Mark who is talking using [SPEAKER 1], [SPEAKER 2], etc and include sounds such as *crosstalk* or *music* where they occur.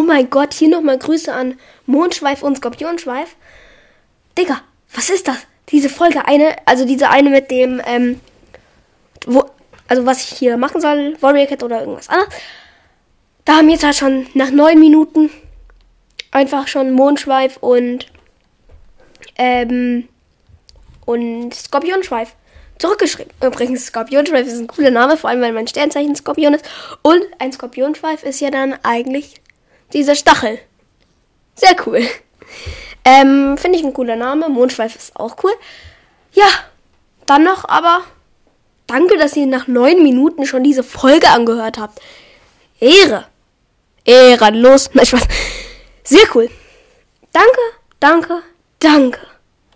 [SPEAKER 1] Oh mein Gott, hier nochmal Grüße an Mondschweif und Skorpionschweif. Digga, was ist das? Diese Folge eine, also diese eine mit dem, ähm, wo, also was ich hier machen soll, Warrior Cat oder irgendwas anderes. Da haben jetzt halt schon nach neun Minuten einfach schon Mondschweif und, ähm, und Skorpionschweif zurückgeschrieben. Übrigens, Skorpionschweif ist ein cooler Name, vor allem weil mein Sternzeichen Skorpion ist. Und ein Skorpionschweif ist ja dann eigentlich dieser Stachel. Sehr cool. Ähm, finde ich ein cooler Name. Mondschweif ist auch cool. Ja, dann noch aber danke, dass ihr nach neun Minuten schon diese Folge angehört habt. Ehre. Ehrenlos. *laughs* Nein, Spaß. Sehr cool. Danke, danke, danke.